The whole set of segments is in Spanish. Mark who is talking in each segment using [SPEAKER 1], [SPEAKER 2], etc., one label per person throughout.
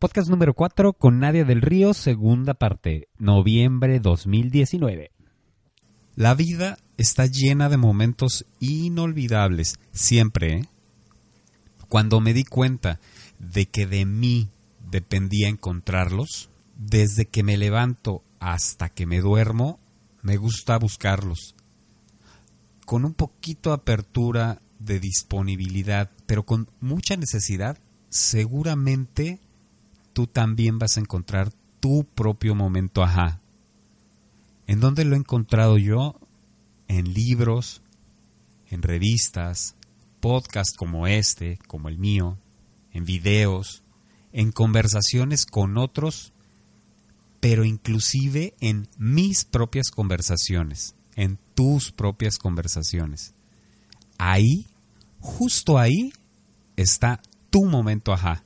[SPEAKER 1] Podcast número 4 con Nadia del Río, segunda parte, noviembre 2019. La vida está llena de momentos inolvidables, siempre. ¿eh? Cuando me di cuenta de que de mí dependía encontrarlos, desde que me levanto hasta que me duermo, me gusta buscarlos. Con un poquito de apertura de disponibilidad, pero con mucha necesidad, seguramente tú también vas a encontrar tu propio momento ajá. ¿En dónde lo he encontrado yo? En libros, en revistas, podcasts como este, como el mío, en videos, en conversaciones con otros, pero inclusive en mis propias conversaciones, en tus propias conversaciones. Ahí, justo ahí, está tu momento ajá.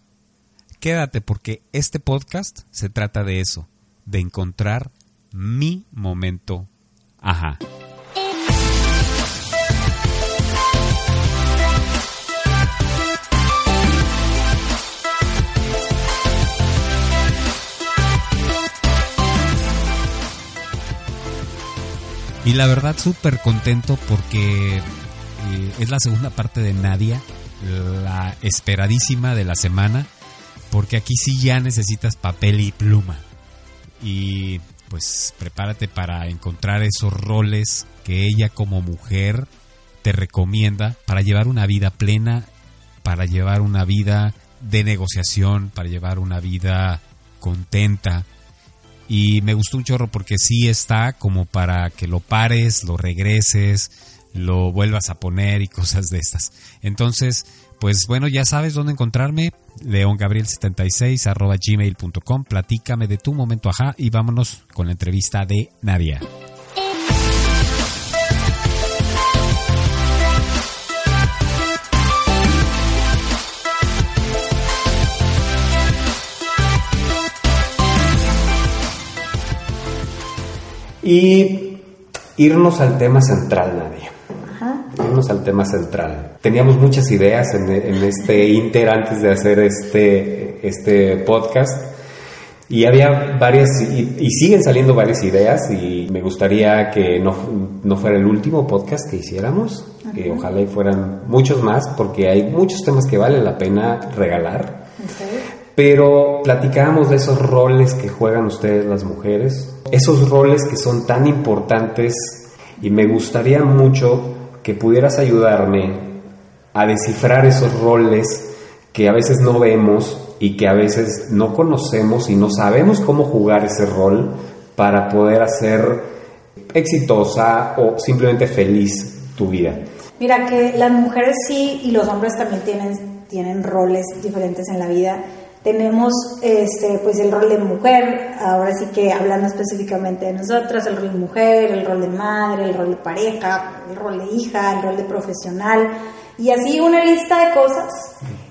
[SPEAKER 1] Quédate porque este podcast se trata de eso, de encontrar mi momento ajá. Y la verdad súper contento porque eh, es la segunda parte de Nadia, la esperadísima de la semana porque aquí sí ya necesitas papel y pluma. Y pues prepárate para encontrar esos roles que ella como mujer te recomienda para llevar una vida plena, para llevar una vida de negociación, para llevar una vida contenta. Y me gustó un chorro porque sí está como para que lo pares, lo regreses, lo vuelvas a poner y cosas de estas. Entonces, pues bueno, ya sabes dónde encontrarme, leongabriel76 arroba gmail.com, platícame de tu momento ajá y vámonos con la entrevista de Nadia.
[SPEAKER 2] Y irnos al tema central, Nadia. Irnos al tema central. Teníamos muchas ideas en, este inter antes de hacer este, este podcast. Y había varias, y, siguen saliendo varias ideas, y me gustaría que no, no fuera el último podcast que hiciéramos, que ojalá y fueran muchos más, porque hay muchos temas que vale la pena regalar. Pero platicábamos de esos roles que juegan ustedes las mujeres, esos roles que son tan importantes, y me gustaría mucho que pudieras ayudarme a descifrar esos roles que a veces no vemos y que a veces no conocemos y no sabemos cómo jugar ese rol para poder hacer exitosa o simplemente feliz tu vida.
[SPEAKER 3] Mira que las mujeres sí y los hombres también tienen, tienen roles diferentes en la vida tenemos este, pues el rol de mujer, ahora sí que hablando específicamente de nosotras, el rol de mujer, el rol de madre, el rol de pareja, el rol de hija, el rol de profesional, y así una lista de cosas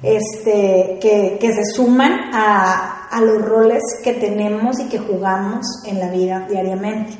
[SPEAKER 3] este, que, que se suman a, a los roles que tenemos y que jugamos en la vida diariamente.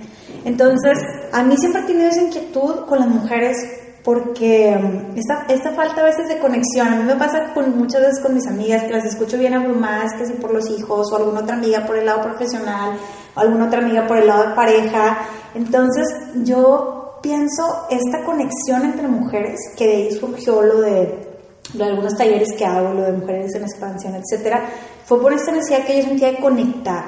[SPEAKER 3] Entonces, a mí siempre he tenido esa inquietud con las mujeres porque mm, esta, esta falta a veces de conexión, a mí me pasa muchas veces con mis amigas que las escucho bien abrumadas, que si por los hijos, o alguna otra amiga por el lado profesional, o alguna otra amiga por el lado de pareja. Entonces yo pienso esta conexión entre mujeres, que de ahí surgió lo de, de algunos talleres que hago, lo de mujeres en expansión, etcétera, fue por esta necesidad que yo sentía de conectar,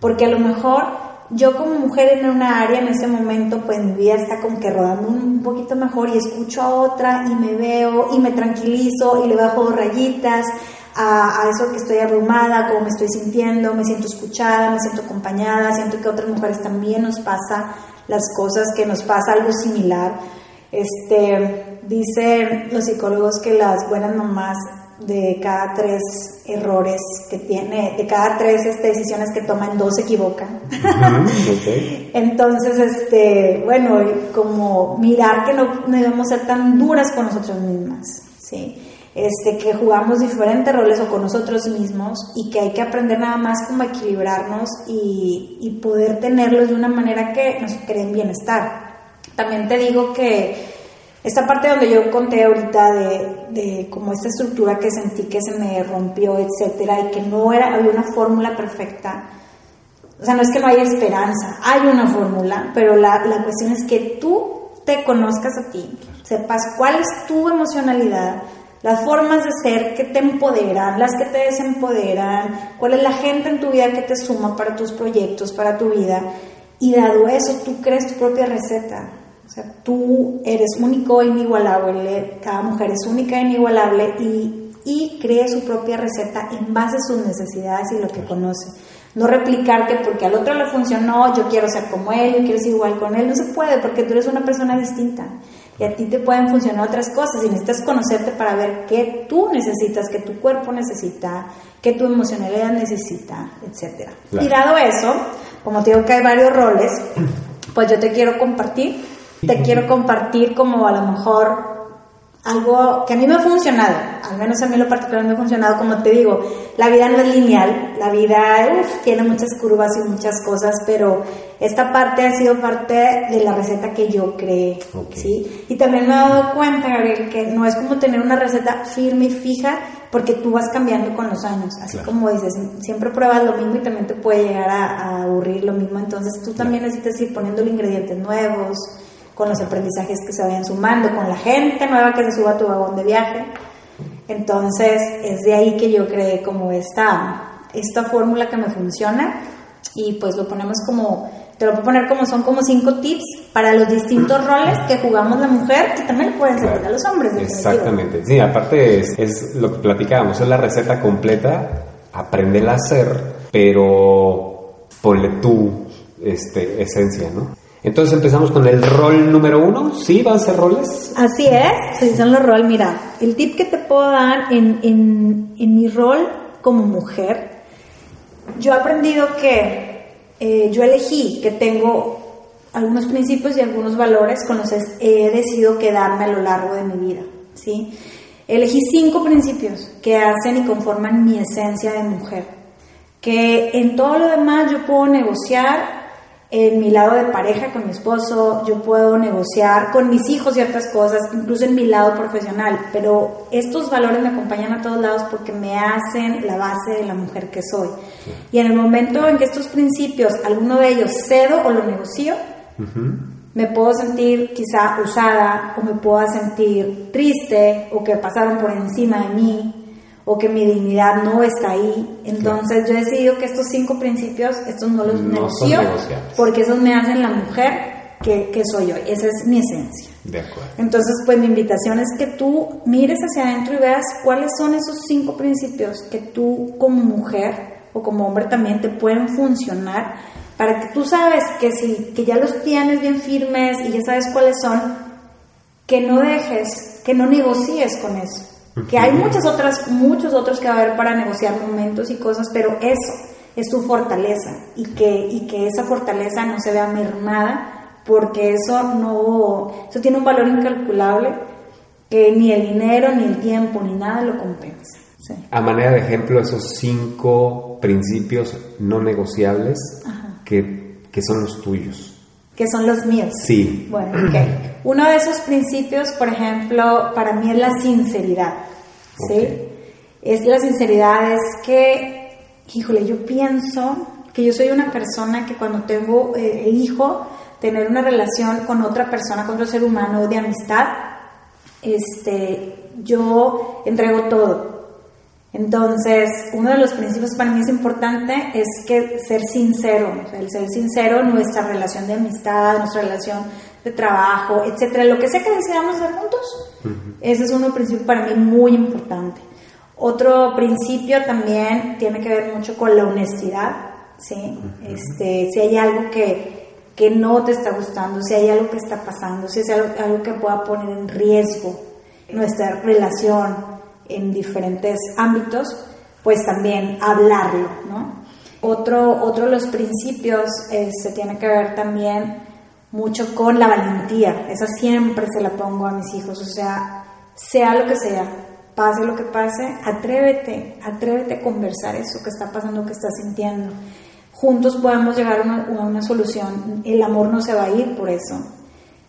[SPEAKER 3] porque a lo mejor yo como mujer en una área en ese momento, pues mi vida está como que rodando un poquito mejor y escucho a otra y me veo y me tranquilizo y le bajo rayitas a, eso que estoy abrumada, cómo me estoy sintiendo, me siento escuchada, me siento acompañada, siento que a otras mujeres también nos pasa las cosas, que nos pasa algo similar. Este, dicen los psicólogos que las buenas mamás de cada tres errores que tiene, de cada tres este, decisiones que toman, dos se equivocan. Entonces, este, bueno, como mirar que no, debemos ser tan duras con nosotros mismas, ¿sí? Este, que jugamos diferentes roles o con nosotros mismos y que hay que aprender nada más como equilibrarnos y, y poder tenerlos de una manera que nos creen bienestar. También te digo que esta parte donde yo conté ahorita de, de como esta estructura que sentí que se me rompió, etcétera, y que no era, había una fórmula perfecta. O sea, no es que no haya esperanza, hay una fórmula, pero la, la cuestión es que tú te conozcas a ti, sepas cuál es tu emocionalidad, las formas de ser que te empoderan, las que te desempoderan, cuál es la gente en tu vida que te suma para tus proyectos, para tu vida. Y dado eso, tú crees tu propia receta. O sea, tú eres único e inigualable, cada mujer es única e inigualable y, y cree su propia receta en base a sus necesidades y lo que conoce. No replicarte porque al otro le funcionó, yo quiero ser como él, yo quiero ser igual con él. No se puede porque tú eres una persona distinta y a ti te pueden funcionar otras cosas y necesitas conocerte para ver qué tú necesitas, qué tu cuerpo necesita, qué tu emocionalidad necesita, etc. Y dado eso, como te digo que hay varios roles, pues yo te quiero compartir te quiero compartir como a lo mejor algo que a mí me ha funcionado, al menos a mí lo particular me ha funcionado, como te digo, la vida no es lineal, la vida tiene muchas curvas y muchas cosas, pero esta parte ha sido parte de la receta que yo creé, ¿sí? Y también me he dado cuenta, Gabriel, que no es como tener una receta firme y fija, porque tú vas cambiando con los años, así como dices, siempre pruebas lo mismo y también te puede llegar a, aburrir lo mismo, entonces tú también necesitas ir poniendo ingredientes nuevos, con los aprendizajes que se vayan sumando, con la gente nueva que se suba a tu vagón de viaje. Entonces es de ahí que yo creé como esta, esta fórmula que me funciona y pues lo ponemos como, te lo puedo poner como son como cinco tips para los distintos roles que jugamos la mujer y también pueden servir a los hombres.
[SPEAKER 1] Exactamente, sí, aparte es, es, lo que platicábamos, es la receta completa, aprende a hacer, pero ponle tu este, esencia, ¿no? Entonces empezamos con el rol número uno. ¿Sí van a ser roles?
[SPEAKER 3] Así es, sí, son los roles. Mira, el tip que te puedo dar en, en, mi rol como mujer, yo he aprendido que eh, yo elegí que tengo algunos principios y algunos valores con los que he decidido quedarme a lo largo de mi vida. ¿sí? Elegí cinco principios que hacen y conforman mi esencia de mujer. Que en todo lo demás yo puedo negociar en mi lado de pareja con mi esposo, yo puedo negociar con mis hijos ciertas cosas, incluso en mi lado profesional, pero estos valores me acompañan a todos lados porque me hacen la base de la mujer que soy. Y en el momento en que estos principios, alguno de ellos cedo o lo negocio, me puedo sentir quizá usada o me puedo sentir triste o que pasaron por encima de mí o que mi dignidad no está ahí. Entonces yo he decidido que estos cinco principios, estos no los negocio, porque esos me hacen la mujer que, que, soy yo. Esa es mi esencia.
[SPEAKER 1] De acuerdo.
[SPEAKER 3] Entonces, pues mi invitación es que tú mires hacia adentro y veas cuáles son esos cinco principios que tú como mujer o como hombre también te pueden funcionar para que tú sabes que si que ya los tienes bien firmes y ya sabes cuáles son, que no dejes, que no negocies con eso que hay muchas otras, muchos otros que va a haber para negociar momentos y cosas, pero eso es tu fortaleza y que, y que esa fortaleza no se vea mermada porque eso no, eso tiene un valor incalculable que ni el dinero, ni el tiempo, ni nada lo compensa.
[SPEAKER 1] A manera de ejemplo, esos cinco principios no negociables que, que son los tuyos
[SPEAKER 3] que son los míos.
[SPEAKER 1] Sí.
[SPEAKER 3] Bueno, ok. Uno de esos principios, por ejemplo, para mí es la sinceridad. ¿Sí? Es la sinceridad, es que, híjole, yo pienso que yo soy una persona que cuando tengo, eh, elijo tener una relación con otra persona, con otro ser humano de amistad, este, yo entrego todo. Entonces, uno de los principios para mí es importante es que ser sincero, el ser sincero nuestra relación de amistad, nuestra relación de trabajo, etcétera, lo que sea que deseamos hacer juntos. Ese es uno principio para mí muy importante. Otro principio también tiene que ver mucho con la honestidad, ¿sí? este, si hay algo que, que no te está gustando, si hay algo que está pasando, si es algo, algo que pueda poner en riesgo nuestra relación, en diferentes ámbitos, pues también hablarlo, ¿no? Otro, otro de los principios eh, se tiene que ver también mucho con la valentía. Esa siempre se la pongo a mis hijos. O sea, sea lo que sea, pase lo que pase, atrévete, atrévete a conversar eso que está pasando, que estás sintiendo. Juntos podemos llegar a una, solución. El amor no se va a ir por eso.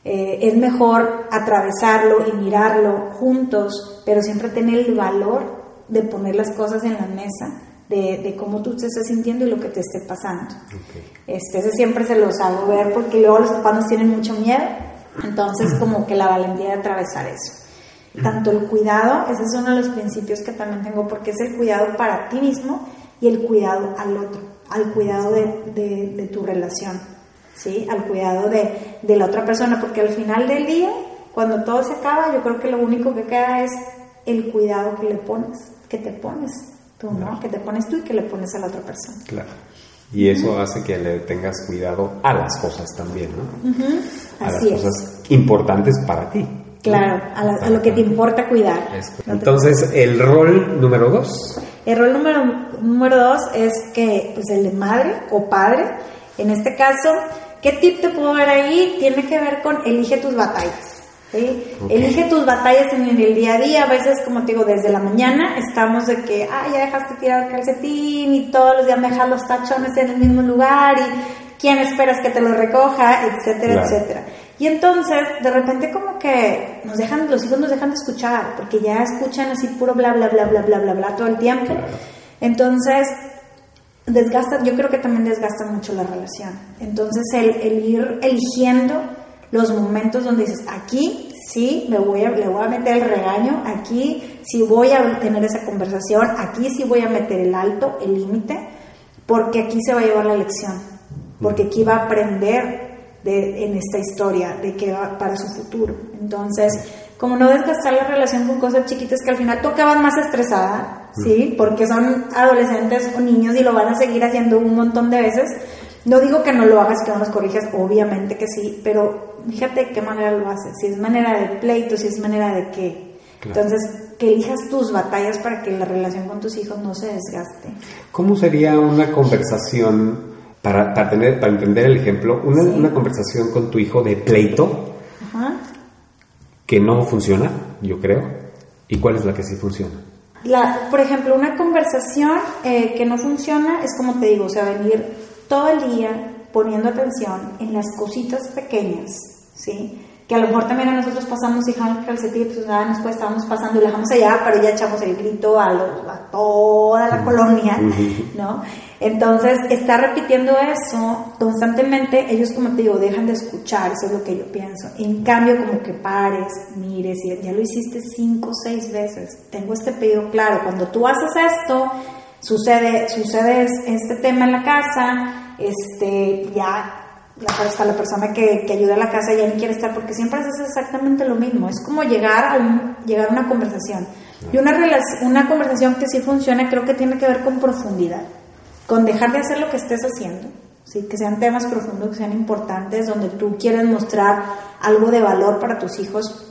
[SPEAKER 3] Eh, es mejor atravesarlo y mirarlo juntos, pero siempre tener el valor de poner las cosas en la mesa de, cómo tú te estás sintiendo y lo que te esté pasando. Este, ese siempre se los hago ver porque luego los papás tienen mucho miedo, entonces como que la valentía de atravesar eso. Tanto el cuidado, ese es uno de los principios que también tengo, porque es el cuidado para ti mismo y el cuidado al otro, al cuidado de, de, tu relación, ¿sí? al cuidado de, de la otra persona, porque al final del día, cuando todo se acaba, yo creo que lo único que queda es el cuidado que le pones, que te pones que te pones tú y que le pones a la otra persona.
[SPEAKER 1] Claro. Y eso hace que le tengas cuidado a las cosas también, ¿no? A las cosas importantes para ti.
[SPEAKER 3] Claro, a, lo que te importa cuidar.
[SPEAKER 1] Entonces, el rol número dos.
[SPEAKER 3] El rol número, número dos es que, pues, el de madre o padre, en este caso, ¿qué tip te puedo ver ahí? Tiene que ver con elige tus batallas. Elige tus batallas en el día a día. A veces, como te digo, desde la mañana estamos de que, ah, ya dejaste tirar el calcetín y todos los días me dejas los tachones en el mismo lugar y quién esperas que te lo recoja, etcétera, etcétera. Y entonces, de repente como que nos dejan, los hijos nos dejan de escuchar, porque ya escuchan así puro bla, bla, bla, bla, bla, bla, bla todo el tiempo. Entonces, desgasta, yo creo que también desgasta mucho la relación. Entonces, el, el ir eligiendo los momentos donde dices, aquí sí me voy a, le voy a meter el regaño, aquí sí voy a tener esa conversación, aquí sí voy a meter el alto, el límite, porque aquí se va a llevar la lección, porque aquí va a aprender de, en esta historia de que va para su futuro. Entonces, como no desgastar la relación con cosas chiquitas que al final tú acabas más estresada, ¿sí? Porque son adolescentes o niños y lo van a seguir haciendo un montón de veces. No digo que no lo hagas, que no los corrijas, obviamente que sí, pero fíjate qué manera lo haces, si es manera de pleito, si es manera de qué. Entonces, que elijas tus batallas para que la relación con tus hijos no se desgaste.
[SPEAKER 1] ¿Cómo sería una conversación, para, para, tener, para entender el ejemplo, una, una conversación con tu hijo de pleito que no funciona, yo creo? ¿Y cuál es la que sí funciona?
[SPEAKER 3] La, por ejemplo, una conversación eh, que no funciona es como te digo, o sea, venir todo el día poniendo atención en las cositas pequeñas, ¿sí? Que a lo mejor también a nosotros pasamos y dejamos el calcetín, pues nada, después estábamos pasando y lo dejamos allá, pero ya echamos el grito a, toda la colonia, ¿no? Entonces, está repitiendo eso constantemente, ellos como te digo, dejan de escuchar, eso es lo que yo pienso. En cambio, como que pares, mires, y ya lo hiciste cinco o seis veces, tengo este pedido claro, cuando tú haces esto, sucede, sucede este tema en la casa, este, ya la, la persona que, que, ayuda a la casa ya ni quiere estar porque siempre haces exactamente lo mismo. Es como llegar a, llegar una conversación. Y una, una conversación que sí funciona creo que tiene que ver con profundidad, con dejar de hacer lo que estés haciendo. ¿sí? Que sean temas profundos, que sean importantes, donde tú quieres mostrar algo de valor para tus hijos.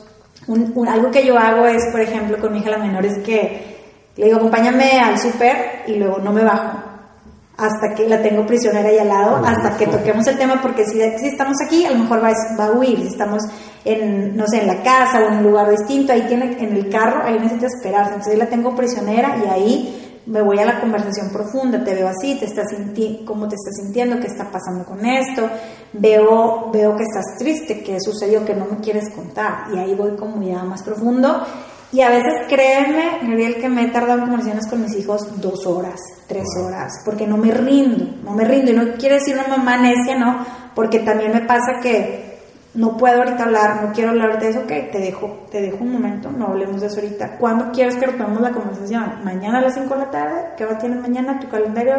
[SPEAKER 3] Un, algo que yo hago es, por ejemplo, con mi hija la menor, es que le digo, acompáñame al súper y luego no me bajo hasta que la tengo prisionera ahí al lado, hasta que toquemos el tema, porque si, si, estamos aquí, a lo mejor va, va, a huir, si estamos en, no sé, en la casa o en un lugar distinto, ahí tiene, en el carro, ahí necesita esperarse, entonces la tengo prisionera y ahí me voy a la conversación profunda, te veo así, te estás cómo te estás sintiendo, qué está pasando con esto, veo, veo que estás triste, qué sucedió, que no me quieres contar, y ahí voy como ya más profundo, y a veces créeme, Gabriel, que me he tardado en conversaciones con mis hijos dos horas, tres horas, porque no me rindo, no me rindo. Y no quiere decir una mamá necia, no, porque también me pasa que no puedo ahorita hablar, no quiero hablar de eso, ok, te dejo, te dejo un momento, no hablemos de eso ahorita. ¿Cuándo quieres que retomemos la conversación? Mañana a las 5 de la tarde, ¿qué va a tener mañana tu calendario?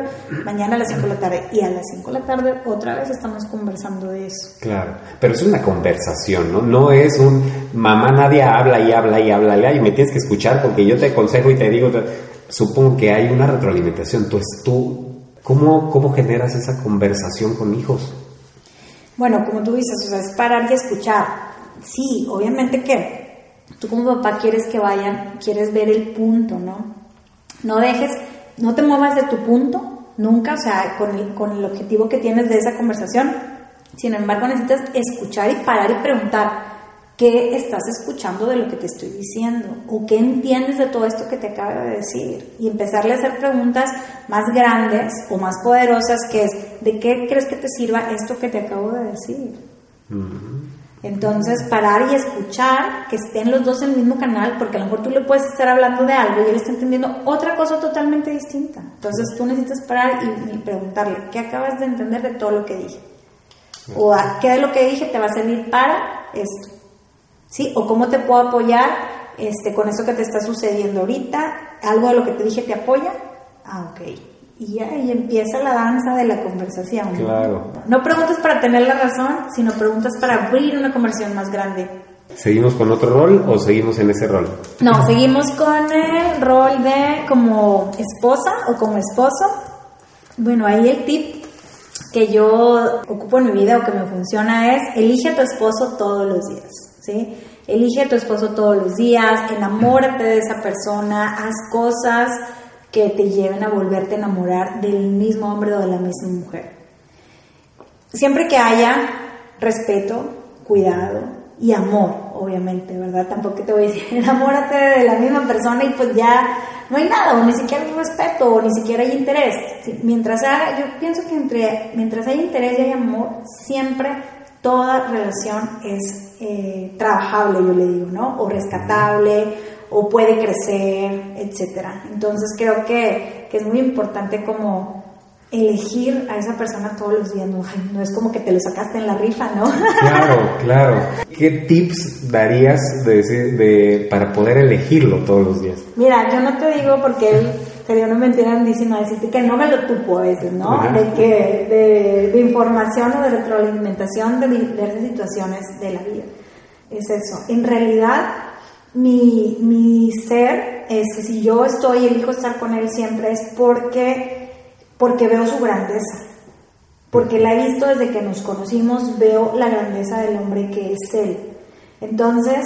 [SPEAKER 3] Mañana a las 5 de la tarde. Y a las 5 de la tarde otra vez estamos conversando de eso.
[SPEAKER 1] Claro, pero es una conversación, ¿no? No es un mamá nadie habla y habla y habla y me tienes que escuchar porque yo te aconsejo y te digo, supongo que hay una retroalimentación. Entonces tú, ¿cómo, cómo generas esa conversación con hijos?
[SPEAKER 3] Bueno, como tú dices, o sea, es parar y escuchar. Sí, obviamente que tú como papá quieres que vayan, quieres ver el punto, ¿no? No dejes, no te muevas de tu punto, nunca, o sea, con el, con el objetivo que tienes de esa conversación. Sin embargo, necesitas escuchar y parar y preguntar, ¿qué estás escuchando de lo que te estoy diciendo? ¿O qué entiendes de todo esto que te acabo de decir? Y empezarle a hacer preguntas más grandes o más poderosas, que es, ¿de qué crees que te sirva esto que te acabo de decir? Entonces, parar y escuchar, que estén los dos en el mismo canal, porque a lo mejor tú le puedes estar hablando de algo y él está entendiendo otra cosa totalmente distinta. Entonces, tú necesitas parar y, preguntarle, ¿qué acabas de entender de todo lo que dije? O qué de lo que dije te va a servir para esto. ¿Sí? O cómo te puedo apoyar este, con eso que te está sucediendo ahorita. ¿Algo de lo que te dije te apoya? Ah, ok y y empieza la danza de la conversación.
[SPEAKER 1] Claro.
[SPEAKER 3] No preguntas para tener la razón, sino preguntas para abrir una conversación más grande.
[SPEAKER 1] ¿Seguimos con otro rol o seguimos en ese rol?
[SPEAKER 3] No, seguimos con el rol de como esposa o como esposo. Bueno, ahí el tip que yo ocupo en mi vida o que me funciona es elige a tu esposo todos los días, Elige a tu esposo todos los días, enamórate de esa persona, haz cosas que te lleven a volverte a enamorar del mismo hombre o de la misma mujer. Siempre que haya respeto, cuidado y amor, obviamente, ¿verdad? Tampoco te voy a decir, enamórate de la misma persona y pues ya no hay nada, o ni siquiera hay respeto, o ni siquiera hay interés. Mientras haya, yo pienso que entre, mientras hay interés y hay amor, siempre toda relación es eh, trabajable, yo le digo, ¿no? O rescatable, o puede crecer, etcétera. Entonces creo que, que, es muy importante como elegir a esa persona todos los días, no, no, es como que te lo sacaste en la rifa, ¿no?
[SPEAKER 1] Claro, claro. ¿Qué tips darías de, de, para poder elegirlo todos los días?
[SPEAKER 3] Mira, yo no te digo porque él sería una mentira grandísima decirte que no me lo tupo a veces, ¿no? De, que, de, de, información o de retroalimentación de diversas situaciones de la vida. Es eso. En realidad, mi, mi ser es que si yo estoy y elijo estar con él siempre es porque, porque veo su grandeza, porque la he visto desde que nos conocimos, veo la grandeza del hombre que es él. Entonces,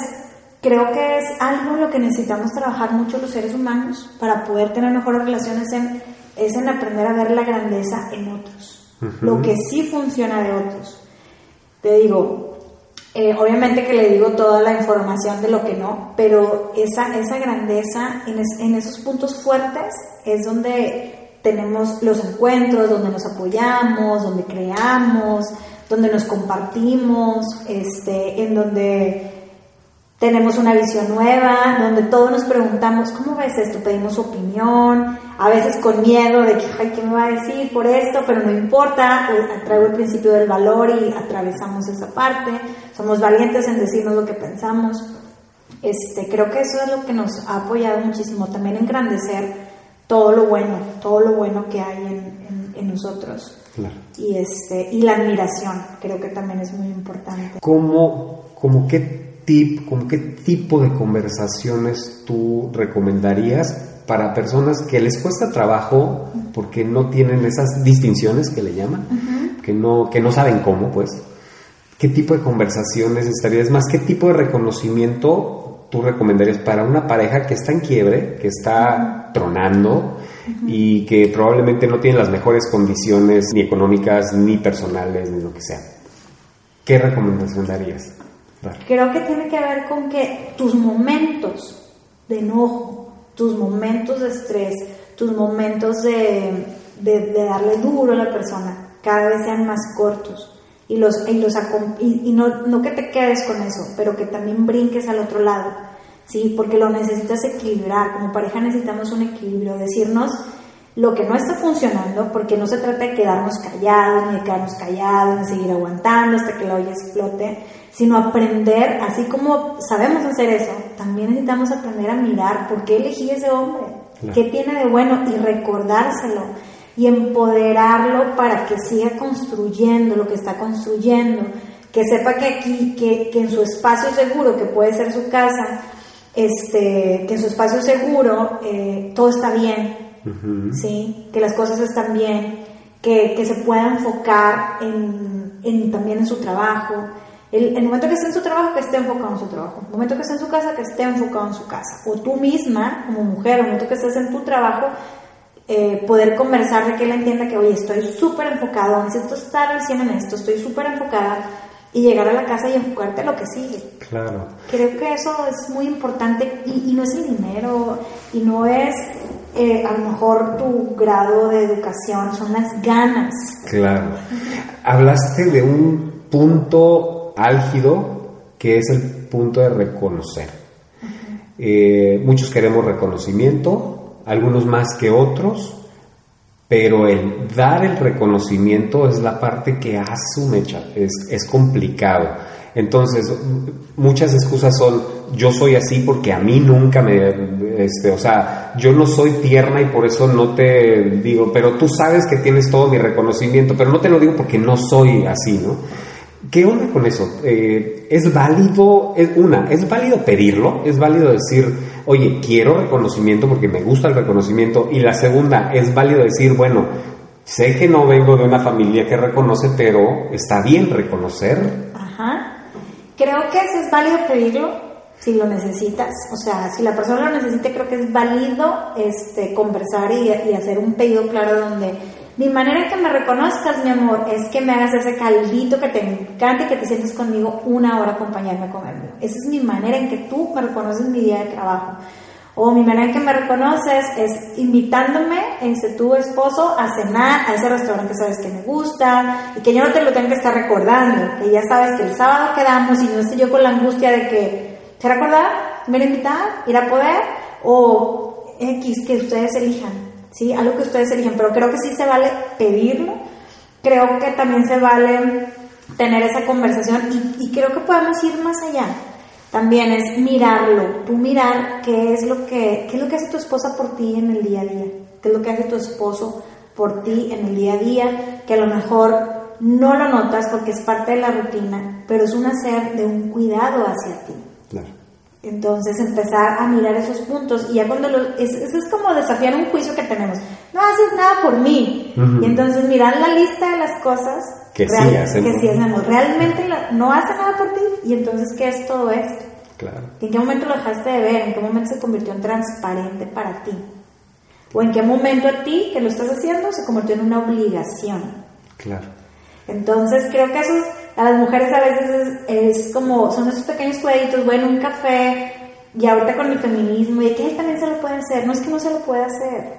[SPEAKER 3] creo que es algo en lo que necesitamos trabajar mucho los seres humanos para poder tener mejores relaciones en, es en aprender a ver la grandeza en otros, lo que sí funciona de otros. Te digo, eh, obviamente que le digo toda la información de lo que no, pero esa, esa grandeza en, en, esos puntos fuertes es donde tenemos los encuentros, donde nos apoyamos, donde creamos, donde nos compartimos, este, en donde tenemos una visión nueva, donde todos nos preguntamos, ¿cómo ves esto? Pedimos opinión, a veces con miedo de que, ay, ¿qué me va a decir por esto? Pero no importa, traigo el principio del valor y atravesamos esa parte, somos valientes en decirnos lo que pensamos. Este, creo que eso es lo que nos ha apoyado muchísimo, también engrandecer todo lo bueno, todo lo bueno que hay en, en, nosotros. Y, este, y la admiración, creo que también es muy importante.
[SPEAKER 1] ¿Cómo, cómo qué tip, como qué tipo de conversaciones tú recomendarías para personas que les cuesta trabajo porque no tienen esas distinciones que le llaman, que, no, que no saben cómo, pues? ¿Qué tipo de conversaciones estarías más? ¿Qué tipo de reconocimiento tú recomendarías para una pareja que está en quiebre, que está tronando y que probablemente no tiene las mejores condiciones ni económicas, ni personales, ni lo que sea? ¿Qué recomendación darías?
[SPEAKER 3] Creo que tiene que ver con que tus momentos de enojo, tus momentos de estrés, tus momentos de, de, darle duro a la persona, cada vez sean más cortos. Y, los, y, los, y, no, no que te quedes con eso, pero que también brinques al otro lado, ¿sí? Porque lo necesitas equilibrar. Como pareja necesitamos un equilibrio, decirnos lo que no está funcionando, porque no se trata de quedarnos callados, ni de quedarnos callados, ni seguir aguantando hasta que la olla explote, sino aprender, así como sabemos hacer eso, también necesitamos aprender a mirar por qué elegí ese hombre, qué tiene de bueno y recordárselo y empoderarlo para que siga construyendo lo que está construyendo, que sepa que aquí, que, en su espacio seguro, que puede ser su casa, este, que en su espacio seguro eh, todo está bien, ¿sí? que las cosas están bien, que, que se pueda enfocar en, en, también en su trabajo, El, el, momento que esté en su trabajo, que esté enfocado en su trabajo. El momento que esté en su casa, que esté enfocado en su casa. O tú misma, como mujer, el momento que estés en tu trabajo, eh, poder conversar de que él entienda que, oye, estoy súper enfocado, necesito estar al 100 en esto, estoy súper enfocada y llegar a la casa y enfocarte a lo que sigue.
[SPEAKER 1] Claro.
[SPEAKER 3] Creo que eso es muy importante y, y no es el dinero y no es eh, a lo mejor tu grado de educación, son las ganas.
[SPEAKER 1] Claro. Hablaste de un punto álgido que es el punto de reconocer. Eh, muchos queremos reconocimiento, algunos más que otros, pero el dar el reconocimiento es la parte que asume, es, es complicado. Entonces, muchas excusas son, yo soy así porque a mí nunca me, este, o sea, yo no soy tierna y por eso no te digo, pero tú sabes que tienes todo mi reconocimiento, pero no te lo digo porque no soy así, ¿no? ¿Qué onda con eso? Eh, ¿Es válido, una, es válido pedirlo? ¿Es válido decir, oye, quiero reconocimiento porque me gusta el reconocimiento? Y la segunda, ¿es válido decir, bueno, sé que no vengo de una familia que reconoce, pero está bien reconocer?
[SPEAKER 3] Ajá. Creo que eso es válido pedirlo si lo necesitas. O sea, si la persona lo necesita, creo que es válido este, conversar y hacer un pedido claro donde mi manera que me reconozcas, mi amor, es que me hagas ese caldito que te encante y que te sientes conmigo una hora acompañarme a comerlo. Esa es mi manera en que tú me reconoces mi día de trabajo. O mi manera en que me reconoces es invitándome, este, tu esposo, a cenar a ese restaurante que sabes que me gusta y que yo no te lo tengo que estar recordando, que ya sabes que el sábado quedamos y no estoy yo con la angustia de que, ¿se recordar? ¿Me a invitar? ¿Ir a poder? O X, que ustedes elijan. ¿Sí? Algo que ustedes eligen, pero creo que sí se vale pedirlo, creo que también se vale tener esa conversación y, creo que podemos ir más allá. También es mirarlo, tú mirar qué es lo que qué es lo que hace tu esposa por ti en el día a día, qué es lo que hace tu esposo por ti en el día a día, que a lo mejor no lo notas porque es parte de la rutina, pero es un hacer de un cuidado hacia ti. Entonces empezar a mirar esos puntos y ya cuando lo, es, es como desafiar un juicio que tenemos. No haces nada por mí. Y entonces mirar la lista de las cosas
[SPEAKER 1] que sí hacemos.
[SPEAKER 3] Que sí hacemos. Realmente no hace nada por ti y entonces ¿qué es todo esto?
[SPEAKER 1] Claro.
[SPEAKER 3] ¿En qué momento lo dejaste de ver? ¿En qué momento se convirtió en transparente para ti? ¿O en qué momento a ti que lo estás haciendo se convirtió en una obligación?
[SPEAKER 1] Claro.
[SPEAKER 3] Entonces creo que eso a las mujeres a veces es, como, son esos pequeños cuadritos, bueno, un café, y ahorita con el feminismo, y que él también se lo puede hacer, no es que no se lo pueda hacer,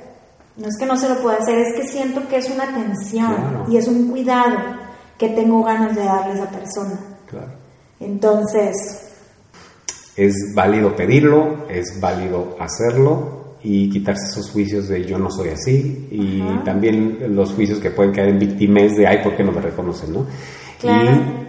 [SPEAKER 3] no es que no se lo pueda hacer, es que siento que es una atención y es un cuidado que tengo ganas de darle a esa persona.
[SPEAKER 1] Claro.
[SPEAKER 3] Entonces...
[SPEAKER 1] Es válido pedirlo, es válido hacerlo, y quitarse esos juicios de yo no soy así y también los juicios que pueden caer en víctimas de ay, ¿por qué no me reconocen? ¿no?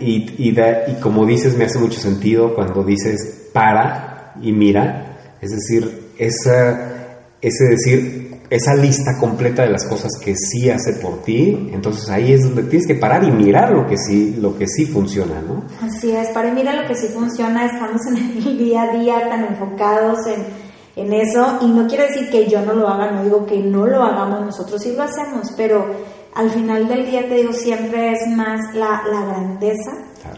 [SPEAKER 1] Y, y, y, como dices, me hace mucho sentido cuando dices para y mira, es decir, esa, ese decir, esa lista completa de las cosas que sí hace por ti, entonces ahí es donde tienes que parar y mirar lo que sí, lo que sí funciona, ¿no?
[SPEAKER 3] Así es, para y mira lo que sí funciona, estamos en el día a día tan enfocados en en eso y no quiere decir que yo no lo haga, no digo que no lo hagamos nosotros, sí lo hacemos, pero al final del día te digo, siempre es más la, la grandeza,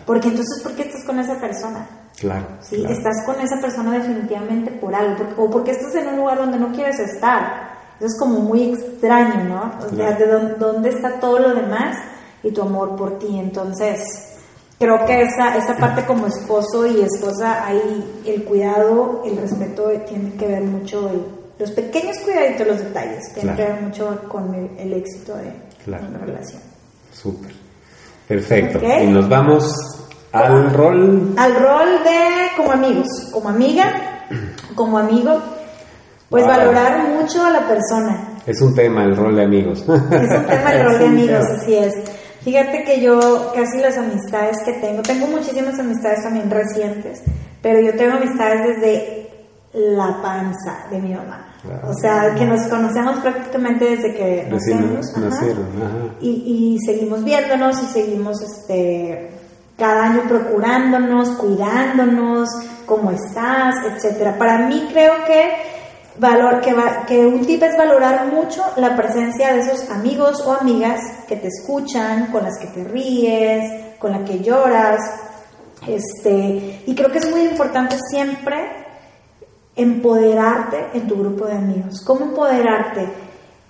[SPEAKER 3] porque entonces, ¿por qué estás con esa persona?
[SPEAKER 1] Claro,
[SPEAKER 3] ¿Sí? Estás con esa persona definitivamente por algo, o porque estás en un lugar donde no quieres estar. Eso es como muy extraño, ¿no? O sea, de dónde, dónde está todo lo demás y tu amor por ti. Entonces, creo que esa, esa parte como esposo y esposa, ahí el cuidado, el respeto tiene que ver mucho, los pequeños cuidaditos, los detalles, tienen que ver mucho con el, éxito de una relación.
[SPEAKER 1] Súper. Perfecto. Y nos vamos al rol.
[SPEAKER 3] Al rol de como amigos, como amiga, como amigo, pues valorar mucho a la persona.
[SPEAKER 1] Es un tema el rol de amigos.
[SPEAKER 3] Es un tema el rol de amigos, así es. Fíjate que yo casi las amistades que tengo, tengo muchísimas amistades también recientes, pero yo tengo amistades desde la panza de mi mamá. O sea, que nos conocemos prácticamente desde que nacimos. Y, y, seguimos viéndonos y seguimos este, cada año procurándonos, cuidándonos, cómo estás, etcétera. Para mí creo que valor, que, que un tip es valorar mucho la presencia de esos amigos o amigas que te escuchan, con las que te ríes, con las que lloras, Este, y creo que es muy importante siempre empoderarte en tu grupo de amigos. ¿Cómo empoderarte?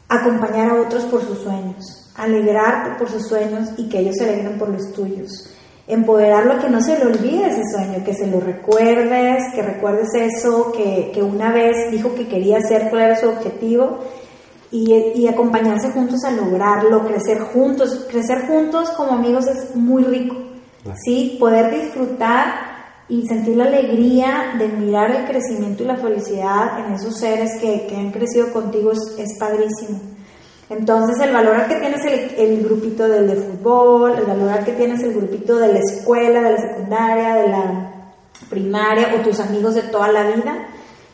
[SPEAKER 3] Acompañar a otros por sus sueños, alegrarte por sus sueños y que ellos se alegren por los tuyos. Empoderarlo, que no se le olvide ese sueño, que se lo recuerdes, que recuerdes eso, que, que una vez dijo que quería hacer, cuál era su objetivo y, y, acompañarse juntos a lograrlo, crecer juntos. Crecer juntos como amigos es muy rico, ¿sí? Poder disfrutar y sentir la alegría de mirar el crecimiento y la felicidad en esos seres que, que han crecido contigo es, es, padrísimo. Entonces el valor que tienes el, el, grupito del de fútbol, el valor que tienes el grupito de la escuela, de la secundaria, de la primaria o tus amigos de toda la vida,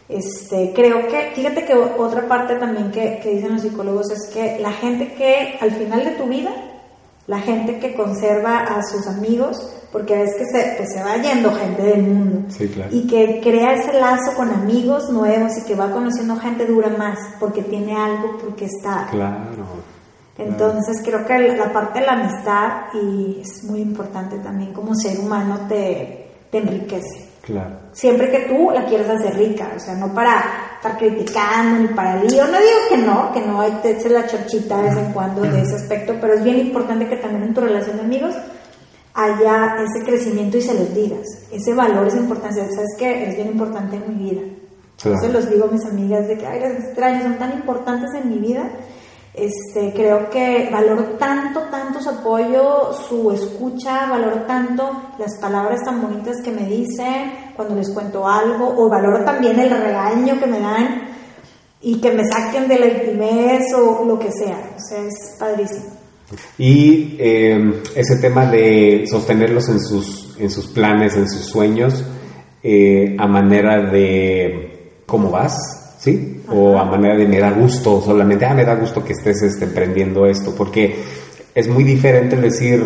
[SPEAKER 3] este, creo que, fíjate que otra parte también que, que dicen los psicólogos es que la gente que al final de tu vida la gente que conserva a sus amigos, porque ves que se, pues se va yendo gente del mundo. Y que crea ese lazo con amigos nuevos y que va conociendo gente dura más, porque tiene algo, porque está.
[SPEAKER 1] Claro.
[SPEAKER 3] Entonces creo que la parte de la amistad y es muy importante también como ser humano te, te enriquece.
[SPEAKER 1] Claro.
[SPEAKER 3] Siempre que tú la quieres hacer rica, o sea, no para estar criticando ni para lío. No digo que no, que no hay que la chorchita de vez en cuando de ese aspecto, pero es bien importante que también en tu relación de amigos haya ese crecimiento y se los digas. Ese valor es importante. ¿Sabes que Es bien importante en mi vida. Claro. Eso los digo a mis amigas de que, ay, las extrañas son tan importantes en mi vida este, creo que valoro tanto, tanto su apoyo, su escucha, valoro tanto las palabras tan bonitas que me dicen cuando les cuento algo, o valoro también el regaño que me dan y que me saquen de la intimez o lo que sea. O sea, es padrísimo.
[SPEAKER 1] Y eh, ese tema de sostenerlos en sus, en sus planes, en sus sueños, eh, a manera de cómo vas, ¿sí? O a manera de me da gusto, solamente, ah, me da gusto que estés este, emprendiendo esto, porque es muy diferente decir,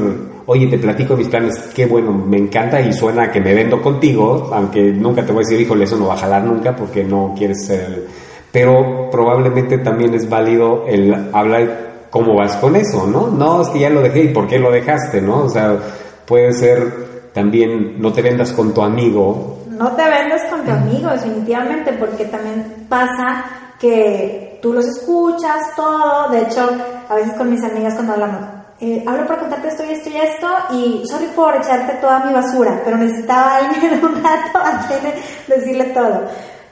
[SPEAKER 1] oye, te platico mis planes, qué bueno, me encanta y suena que me vendo contigo, aunque nunca te voy a decir, híjole, eso no va a jalar nunca porque no quieres ser... Pero probablemente también es válido el hablar cómo vas con eso, ¿no? No, es que ya lo dejé y por qué lo dejaste, ¿no? O sea, puede ser también, no te vendas con tu amigo
[SPEAKER 3] no te vendes con tu amigo, definitivamente, porque también pasa que tú los escuchas, todo. De hecho, a veces con mis amigas cuando hablamos, eh, hablo para contarte esto y esto y esto, y sorry por echarte toda mi basura, pero necesitaba alguien un rato antes de decirle todo.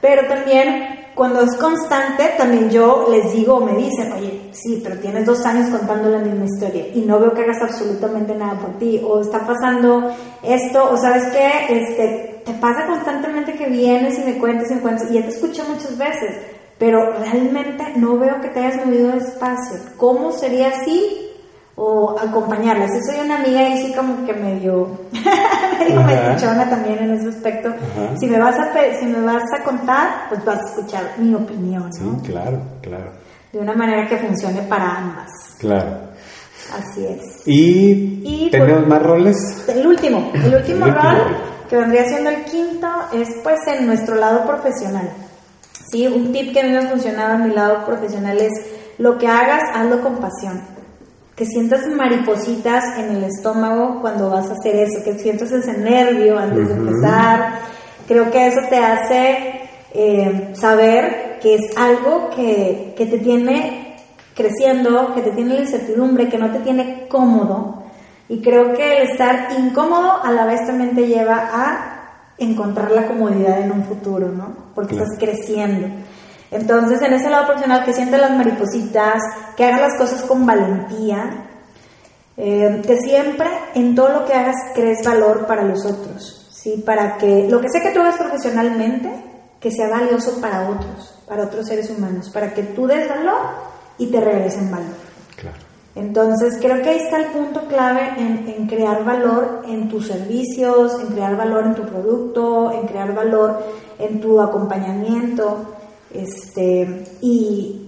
[SPEAKER 3] Pero también cuando es constante, también yo les digo, me dicen, oye, sí, pero tienes dos años contando la misma historia y no veo que hagas absolutamente nada por ti, o está pasando esto, o sabes qué, este, te pasa constantemente que vienes y me cuentas y me cuentas, y ya te escuché muchas veces, pero realmente no veo que te hayas movido despacio. ¿Cómo sería así? O acompañarla. Si soy una amiga y sí como que medio, medio me también en ese aspecto. Si me, vas a, si me vas a contar, pues vas a escuchar mi opinión. ¿no?
[SPEAKER 1] Sí, claro, claro.
[SPEAKER 3] De una manera que funcione para ambas.
[SPEAKER 1] Claro.
[SPEAKER 3] Así es.
[SPEAKER 1] ¿Y, tenemos más roles?
[SPEAKER 3] El último, el último rol que vendría siendo el quinto, es pues en nuestro lado profesional. ¿sí? Un tip que a mí me ha funcionado en mi lado profesional es lo que hagas, hazlo con pasión. Que sientas maripositas en el estómago cuando vas a hacer eso, que sientas ese nervio antes de empezar. Creo que eso te hace eh, saber que es algo que, que te tiene creciendo, que te tiene la incertidumbre, que no te tiene cómodo y creo que el estar incómodo a la vez también te lleva a encontrar la comodidad en un futuro, ¿no? Porque estás creciendo. Entonces, en ese lado profesional, que sientes las maripositas, que hagas las cosas con valentía, eh, que siempre en todo lo que hagas crees valor para los otros, ¿sí? Para que lo que sé que tú hagas profesionalmente, que sea valioso para otros, para otros seres humanos, para que tú des valor y te regresen valor. Entonces, creo que ahí está el punto clave en, crear valor en tus servicios, en crear valor en tu producto, en crear valor en tu acompañamiento, este, y,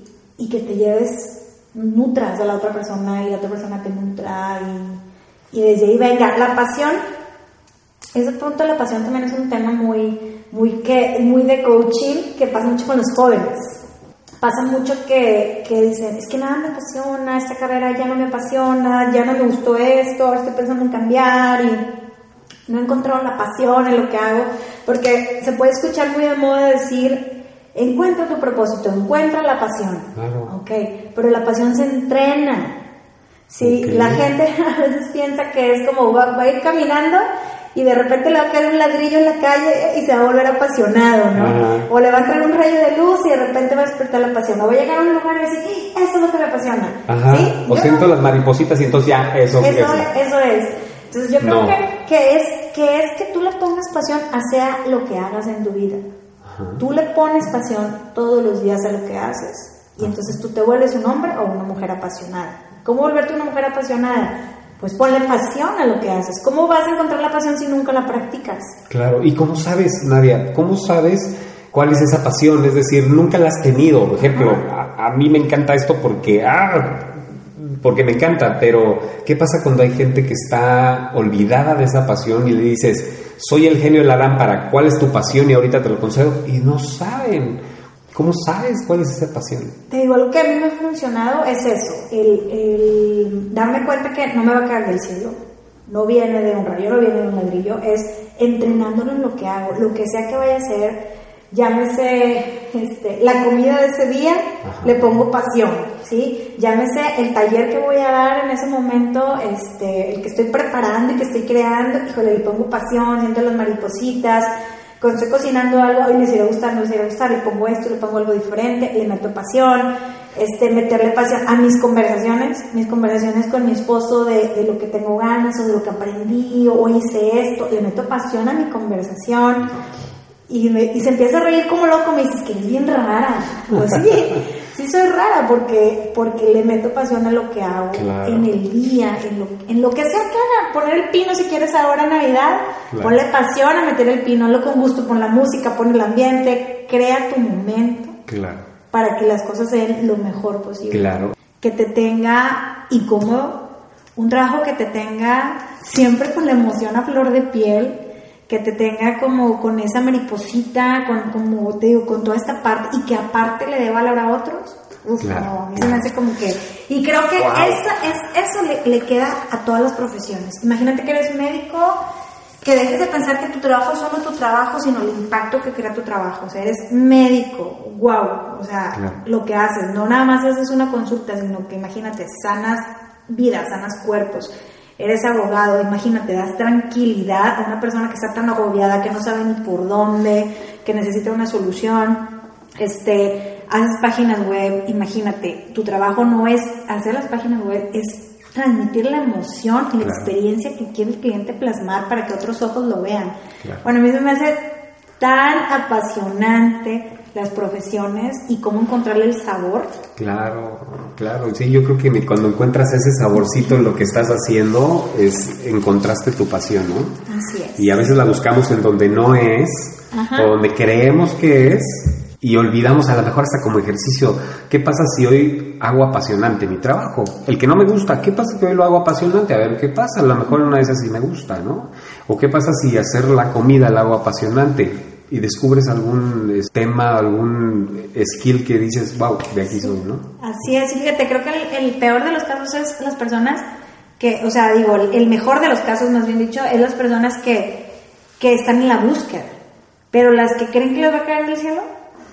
[SPEAKER 3] que te lleves, nutras a la otra persona y la otra persona te nutra, y, y desde ahí venga. La pasión, ese punto de la pasión también es un tema muy, muy, que, muy de coaching que pasa mucho con los jóvenes pasa mucho que, que, dicen, es que nada me apasiona, esta carrera ya no me apasiona, ya no me gustó esto, estoy pensando en cambiar y no he encontrado la pasión en lo que hago, porque se puede escuchar muy de moda decir, encuentra tu propósito, encuentra la pasión.
[SPEAKER 1] Claro.
[SPEAKER 3] Ok, pero la pasión se entrena. Sí, la gente a veces piensa que es como va, va a ir caminando y de repente le va a caer un ladrillo en la calle y se va a volver apasionado, ¿no? O le va a entrar un rayo de luz y de repente va a despertar la pasión. O va a llegar a un lugar y decir, "Sí, esto es lo que me apasiona.
[SPEAKER 1] Ajá.
[SPEAKER 3] ¿Sí?
[SPEAKER 1] O
[SPEAKER 3] Yo
[SPEAKER 1] siento
[SPEAKER 3] no-
[SPEAKER 1] las maripositas y entonces ya, eso,
[SPEAKER 3] eso,
[SPEAKER 1] eso.
[SPEAKER 3] es, eso es. Entonces yo creo
[SPEAKER 1] No.
[SPEAKER 3] que, que es, que es que tú le pongas pasión a sea lo que hagas en tu vida. Tú le pones pasión todos los días a lo que haces y entonces tú te vuelves un hombre o una mujer apasionada. ¿Cómo volverte una mujer apasionada? Pues ponle pasión a lo que haces. ¿Cómo vas a encontrar la pasión si nunca la practicas?
[SPEAKER 1] Claro, ¿y cómo sabes, Nadia? ¿Cómo sabes cuál es esa pasión? Es decir, nunca la has tenido. Por ejemplo, a, a mí me encanta esto porque, ah, porque me encanta, pero ¿qué pasa cuando hay gente que está olvidada de esa pasión y le dices, soy el genio de la lámpara, ¿cuál es tu pasión? Y ahorita te lo concedo. Y no saben. ¿Cómo sabes cuál es esa pasión?
[SPEAKER 3] Te digo, lo que a mí me ha funcionado es eso, el, el darme cuenta que no me va a caer del cielo, no viene de un rayo, no viene de un ladrillo, es entrenándolo en lo que hago, lo que sea que vaya a hacer, llámese este, la comida de ese día,
[SPEAKER 1] Ajá.
[SPEAKER 3] le pongo pasión, ¿sí? Llámese el taller que voy a dar en ese momento, este, el que estoy preparando y que estoy creando, híjole, le pongo pasión, siento las maripositas, cuando estoy cocinando algo, hoy les irá a gustar, no a gustar, le pongo esto, le pongo algo diferente, le meto pasión, este, meterle pasión a mis conversaciones, mis conversaciones con mi esposo de, de lo que tengo ganas o de lo que aprendí o hice esto, le meto pasión a mi conversación y, me- y se empieza a reír como loco, me dices que eres bien rara, pues sí, sí soy rara porque, porque le meto pasión a lo que hago
[SPEAKER 1] Claro.
[SPEAKER 3] en el día, en lo, en lo que sea que haga, poner el pino si quieres ahora en Navidad,
[SPEAKER 1] Claro.
[SPEAKER 3] ponle pasión a meter el pino, hazlo con gusto, pon la música, pon el ambiente, crea tu momento
[SPEAKER 1] Claro,
[SPEAKER 3] para que las cosas se den lo mejor posible.
[SPEAKER 1] claro.
[SPEAKER 3] Que te tenga incómodo, un trabajo que te tenga siempre con la emoción a flor de piel, que te tenga como con esa mariposita, con, como te digo, con toda esta parte y que aparte le dé valor a otros. Uf,
[SPEAKER 1] Claro.
[SPEAKER 3] no, a mí se me hace como que... Y creo que
[SPEAKER 1] Wow.
[SPEAKER 3] esa, es, eso le, le queda a todas las profesiones. Imagínate que eres médico, que dejes de pensar que tu trabajo es solo tu trabajo, sino el impacto que crea tu trabajo. O sea, eres médico, wow, o sea,
[SPEAKER 1] Claro.
[SPEAKER 3] lo que haces, no nada más haces una consulta, sino que imagínate, sanas vidas, sanas cuerpos. Eres abogado, imagínate, das tranquilidad a una persona que está tan agobiada, que no sabe ni por dónde, que necesita una solución. Este, haces páginas web, imagínate, tu trabajo no es hacer las páginas web, es transmitir la emoción y la
[SPEAKER 1] Claro.
[SPEAKER 3] experiencia que quiere el cliente plasmar para que otros ojos lo vean.
[SPEAKER 1] Claro.
[SPEAKER 3] Bueno, a mí se me hace tan apasionante las profesiones y cómo encontrarle el sabor.
[SPEAKER 1] Claro, claro. Sí, yo creo que cuando encuentras ese saborcito en lo que estás haciendo, es encontraste tu pasión, ¿no?
[SPEAKER 3] Así es.
[SPEAKER 1] Y a veces la buscamos en donde no es,
[SPEAKER 3] Ajá.
[SPEAKER 1] o donde creemos que es, y olvidamos a lo mejor hasta como ejercicio, ¿qué pasa si hoy hago apasionante mi trabajo? El que no me gusta, ¿qué pasa si hoy lo hago apasionante? A ver, ¿qué pasa? A lo mejor una de esas sí me gusta, ¿no? O ¿qué pasa si hacer la comida la hago apasionante? Y descubres algún tema, algún skill que dices, wow, de aquí soy, ¿no?
[SPEAKER 3] Así es, fíjate, creo que el, el peor de los casos es las personas que, o sea, digo, el, mejor de los casos, más bien dicho, es las personas que, que están en la búsqueda. Pero las que creen que les va a caer del cielo,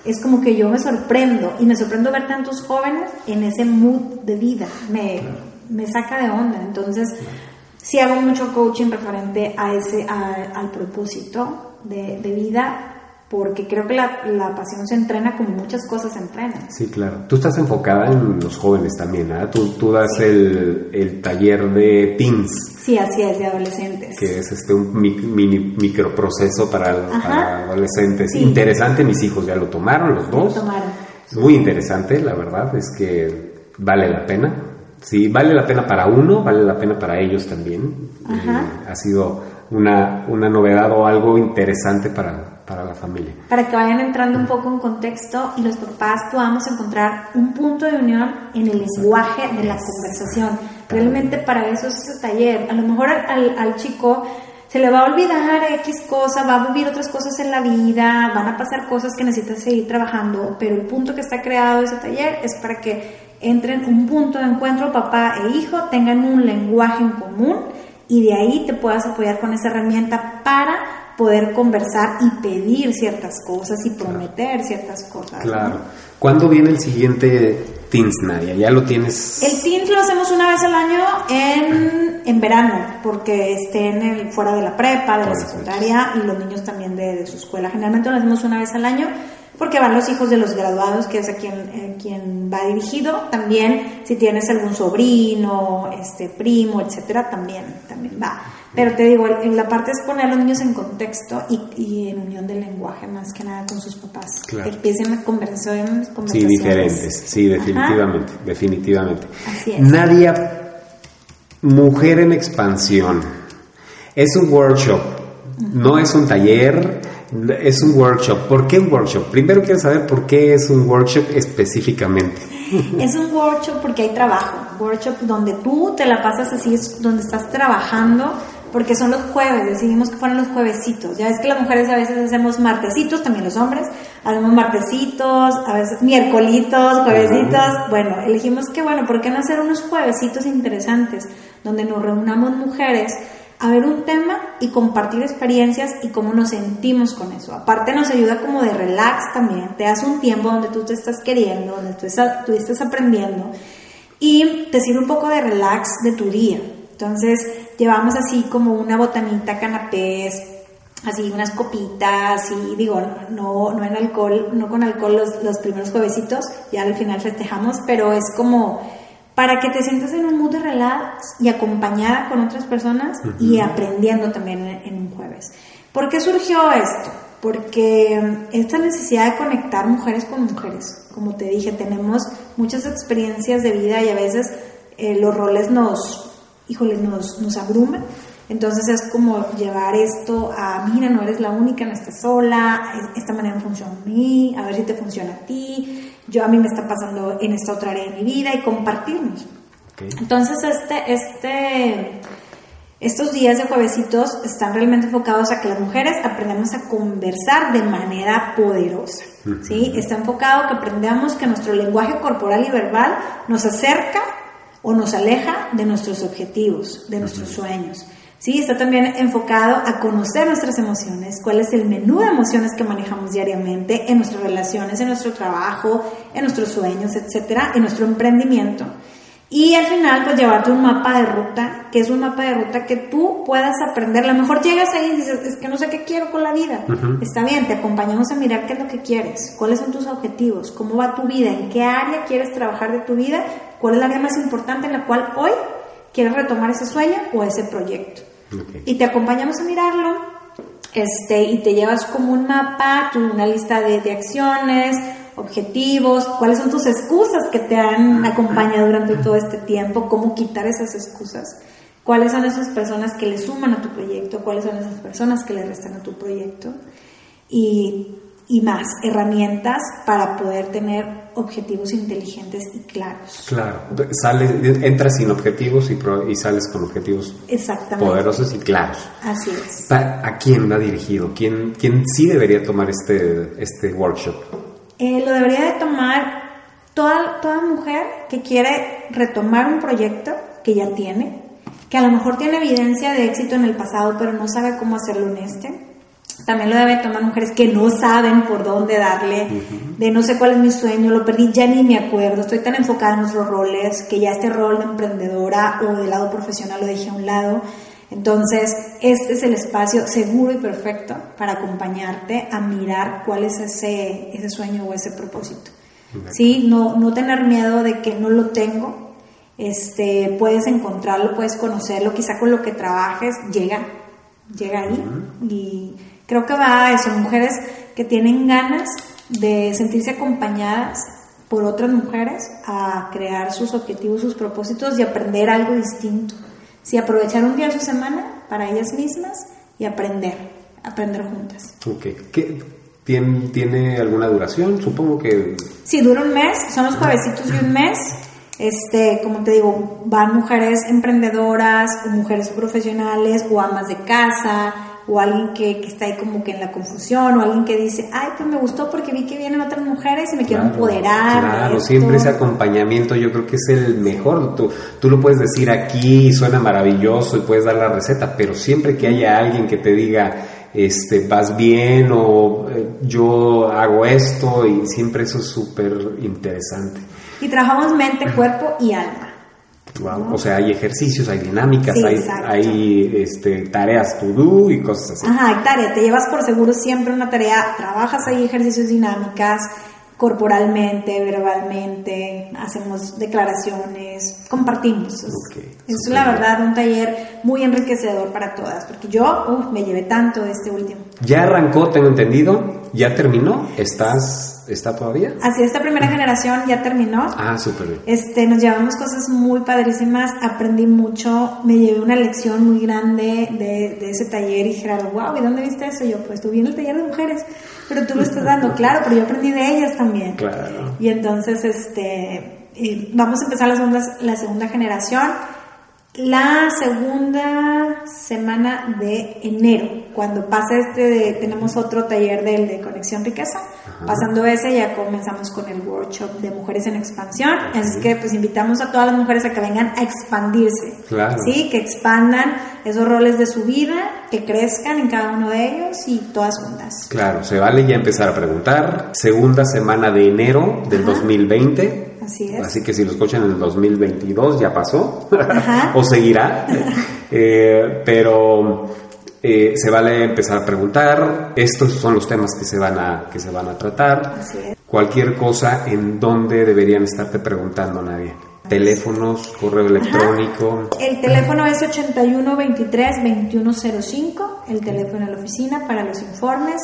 [SPEAKER 3] es como que yo me sorprendo, y me sorprendo ver tantos jóvenes en ese mood de vida, me, me saca de onda. Entonces, sí hago mucho coaching referente a ese, a- al propósito de, de vida, porque creo que la, la pasión se entrena como muchas cosas se entrenan.
[SPEAKER 1] Sí, claro. Tú estás enfocada en los jóvenes también, ¿ah? Tú, tú das el, el taller de teens,
[SPEAKER 3] Sí, así es, de adolescentes.
[SPEAKER 1] que es este un mi- mini microproceso para, para adolescentes.
[SPEAKER 3] Sí.
[SPEAKER 1] Interesante, mis hijos ya lo tomaron los dos.
[SPEAKER 3] Tomaron.
[SPEAKER 1] Es muy interesante, la verdad, es que vale la pena. Sí, vale la pena para uno, vale la pena para ellos también.
[SPEAKER 3] Ajá.
[SPEAKER 1] Eh, ha sido una, una novedad o algo interesante para, para la familia.
[SPEAKER 3] Para que vayan entrando un poco en contexto y los papás podamos encontrar un punto de unión en el lenguaje de la conversación. Realmente para eso es ese taller. A lo mejor al, al- chico se le va a olvidar X cosa, va a vivir otras cosas en la vida, van a pasar cosas que necesita seguir trabajando, pero el punto que está creado ese taller es para que entren un punto de encuentro papá e hijo, tengan un lenguaje en común y de ahí te puedas apoyar con esa herramienta para poder conversar y pedir ciertas cosas y prometer ciertas cosas.
[SPEAKER 1] Claro. ¿Cuándo viene el siguiente Teens, Nadia? ¿Ya lo tienes?
[SPEAKER 3] El Teens lo hacemos una vez al año en, en verano, porque estén el, fuera de la prepa, de la secundaria y los niños también de, de su escuela. Generalmente lo hacemos una vez al año porque van los hijos de los graduados, que es a quien, eh, quien va dirigido. También, si tienes algún sobrino, este primo, etcétera, también, también va. Pero te digo, en la parte es poner a los niños en contexto y, y en unión del lenguaje, más que nada con sus papás.
[SPEAKER 1] Claro.
[SPEAKER 3] Que empiecen a conversaciones,
[SPEAKER 1] Sí, diferentes. Sí, definitivamente, definitivamente.
[SPEAKER 3] Así es.
[SPEAKER 1] Nadia, Mujer en Expansión. Es un workshop, no es un taller, es un workshop. ¿Por qué un workshop? Primero quiero saber por qué es un workshop específicamente.
[SPEAKER 3] Es un workshop porque hay trabajo, workshop donde tú te la pasas así, es donde estás trabajando, porque son los jueves, decidimos que fueran los juevesitos. Ya ves que las mujeres a veces hacemos martesitos, también los hombres, hacemos martesitos, a veces miércolitos, juevesitos. Bueno, elegimos que, bueno, ¿por qué no hacer unos juevesitos interesantes donde nos reunamos mujeres? a ver un tema y compartir experiencias y cómo nos sentimos con eso. Aparte nos ayuda como de relax también, te das un tiempo donde tú te estás queriendo, donde tú estás, tú estás aprendiendo y te sirve un poco de relax de tu día. Entonces llevamos así como una botanita, canapés, así unas copitas y digo, no, no en alcohol, no con alcohol los, los primeros juevesitos, ya al final festejamos, pero es como para que te sientas en un mood de relax y acompañada con otras personas y aprendiendo también en, en un jueves. ¿Por qué surgió esto? Porque esta necesidad de conectar mujeres con mujeres, como te dije, tenemos muchas experiencias de vida y a veces eh, los roles nos, híjole, nos, nos abruman. Entonces es como llevar esto a, mira, no eres la única, no estás sola, es- esta manera me funciona a mí, a ver si te funciona a ti, yo a mí me está pasando en esta otra área de mi vida y compartirnos. Entonces, este, este, estos días de juevesitos están realmente enfocados a que las mujeres aprendamos a conversar de manera poderosa. ¿sí? Está enfocado que aprendamos que nuestro lenguaje corporal y verbal nos acerca o nos aleja de nuestros objetivos, de nuestros sueños. Sí, está también enfocado a conocer nuestras emociones, cuál es el menú de emociones que manejamos diariamente en nuestras relaciones, en nuestro trabajo, en nuestros sueños, etcétera, en nuestro emprendimiento. Y al final, pues llevarte un mapa de ruta, que es un mapa de ruta que tú puedas aprender. A lo mejor llegas ahí y dices, es que no sé qué quiero con la vida. Está bien, te acompañamos a mirar qué es lo que quieres, cuáles son tus objetivos, cómo va tu vida, en qué área quieres trabajar de tu vida, cuál es el área más importante en la cual hoy quieres retomar ese sueño o ese proyecto.
[SPEAKER 1] Ok.
[SPEAKER 3] Y te acompañamos a mirarlo, este, y te llevas como un mapa, una lista de, de acciones, objetivos, cuáles son tus excusas que te han acompañado durante todo este tiempo, cómo quitar esas excusas, cuáles son esas personas que le suman a tu proyecto, cuáles son esas personas que le restan a tu proyecto, y, y más herramientas para poder tener objetivos inteligentes y claros.
[SPEAKER 1] Claro. Sales, entras sin objetivos y, pro- y sales con objetivos
[SPEAKER 3] Exactamente.
[SPEAKER 1] poderosos y claros.
[SPEAKER 3] Así es.
[SPEAKER 1] ¿A quién va dirigido? ¿Quién, quién sí debería tomar este, este workshop?
[SPEAKER 3] Eh, lo debería de tomar toda, toda mujer que quiere retomar un proyecto que ya tiene, que a lo mejor tiene evidencia de éxito en el pasado, pero no sabe cómo hacerlo en este. También lo debe tomar mujeres que no saben por dónde darle, de no sé cuál es mi sueño, lo perdí, ya ni me acuerdo, estoy tan enfocada en nuestros roles que ya este rol de emprendedora o del lado profesional lo dejé a un lado. Entonces, este es el espacio seguro y perfecto para acompañarte a mirar cuál es ese, ese sueño o ese propósito. ¿Sí? No, no tener miedo de que no lo tengo. Este, puedes encontrarlo, puedes conocerlo, quizá con lo que trabajes llega, llega ahí. Y creo que va a eso, mujeres que tienen ganas de sentirse acompañadas por otras mujeres a crear sus objetivos, sus propósitos y aprender algo distinto. Sí, aprovechar un día de su semana para ellas mismas y aprender, aprender juntas.
[SPEAKER 1] Ok. ¿Qué, ¿tiene, ¿Tiene alguna duración? Supongo que...
[SPEAKER 3] Sí, dura un mes, son los juevesitos de un mes. Este, como te digo, van mujeres emprendedoras o mujeres profesionales o amas de casa o alguien que, que, está ahí como que en la confusión, o alguien que dice, ay, pues me gustó porque vi que vienen otras mujeres y me quiero empoderar.
[SPEAKER 1] Claro, siempre ese acompañamiento yo creo que es el mejor. Tú, tú lo puedes decir aquí y suena maravilloso y puedes dar la receta, pero siempre que haya alguien que te diga, este, vas bien o eh, yo hago esto y siempre eso es súper interesante.
[SPEAKER 3] Y trabajamos mente, cuerpo y alma.
[SPEAKER 1] O sea, hay ejercicios, hay dinámicas, hay, hay este, tareas to do y cosas así.
[SPEAKER 3] Ajá, hay tarea, te llevas por seguro siempre una tarea, trabajas ahí ejercicios dinámicas, corporalmente, verbalmente, hacemos declaraciones, compartimos. es la verdad un taller muy enriquecedor para todas, porque yo me llevé tanto de este último.
[SPEAKER 1] Ya arrancó, tengo entendido, ya terminó, estás ¿Está todavía?
[SPEAKER 3] Así, esta primera generación ya terminó.
[SPEAKER 1] Ah, súper bien.
[SPEAKER 3] Este, nos llevamos cosas muy padrísimas, aprendí mucho, me llevé una lección muy grande de, de ese taller y Gerardo, wow, ¿y dónde viste eso? yo, pues tú en el taller de mujeres, pero tú lo estás dando, claro, pero yo aprendí de ellas también.
[SPEAKER 1] Claro.
[SPEAKER 3] Y entonces, este, vamos a empezar la segunda, la segunda generación la segunda semana de enero, cuando pasa este de, tenemos otro taller del de Conexión Riqueza, pasando ese ya comenzamos con el workshop de Mujeres en Expansión, así que pues invitamos a todas las mujeres a que vengan a expandirse, ¿sí? que expandan esos roles de su vida, que crezcan en cada uno de ellos y todas juntas.
[SPEAKER 1] Claro, se vale ya empezar a preguntar, segunda semana de enero del 2020 Así que si lo escuchan en el 2022 ya pasó o seguirá. Eh, pero eh, se vale empezar a preguntar. Estos son los temas que se van a, que se van a tratar. Cualquier cosa en donde deberían estarte preguntando, nadie. Teléfonos, correo electrónico.
[SPEAKER 3] El teléfono es 8123-2105, el teléfono de la oficina para los informes.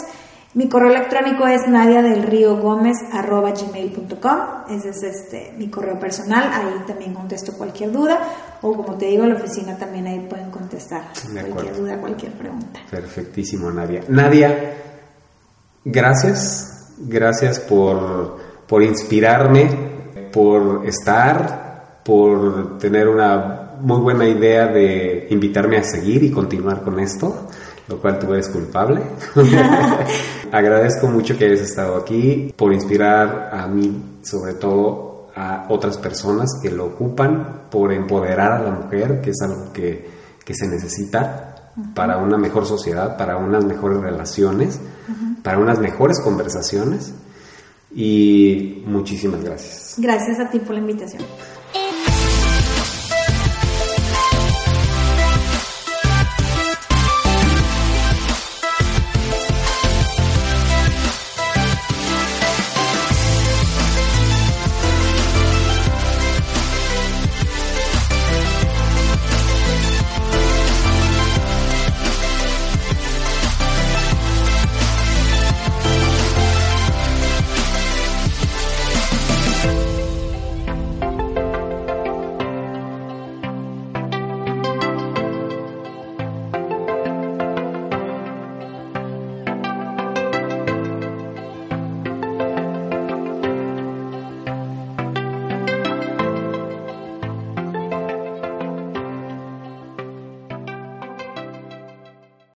[SPEAKER 3] Mi correo electrónico es nadia del río gómez arroba gmail.com. Ese es este, mi correo personal. Ahí también contesto cualquier duda. O como te digo, la oficina también ahí pueden contestar cualquier duda, cualquier pregunta.
[SPEAKER 1] Perfectísimo, Nadia. Nadia, gracias. Gracias por, por inspirarme, por estar, por tener una muy buena idea de invitarme a seguir y continuar con esto lo cual tú eres culpable. Agradezco mucho que hayas estado aquí por inspirar a mí, sobre todo a otras personas que lo ocupan, por empoderar a la mujer, que es algo que, que se necesita para una mejor sociedad, para unas mejores relaciones, para unas mejores conversaciones. Y muchísimas gracias.
[SPEAKER 3] Gracias a ti por la invitación.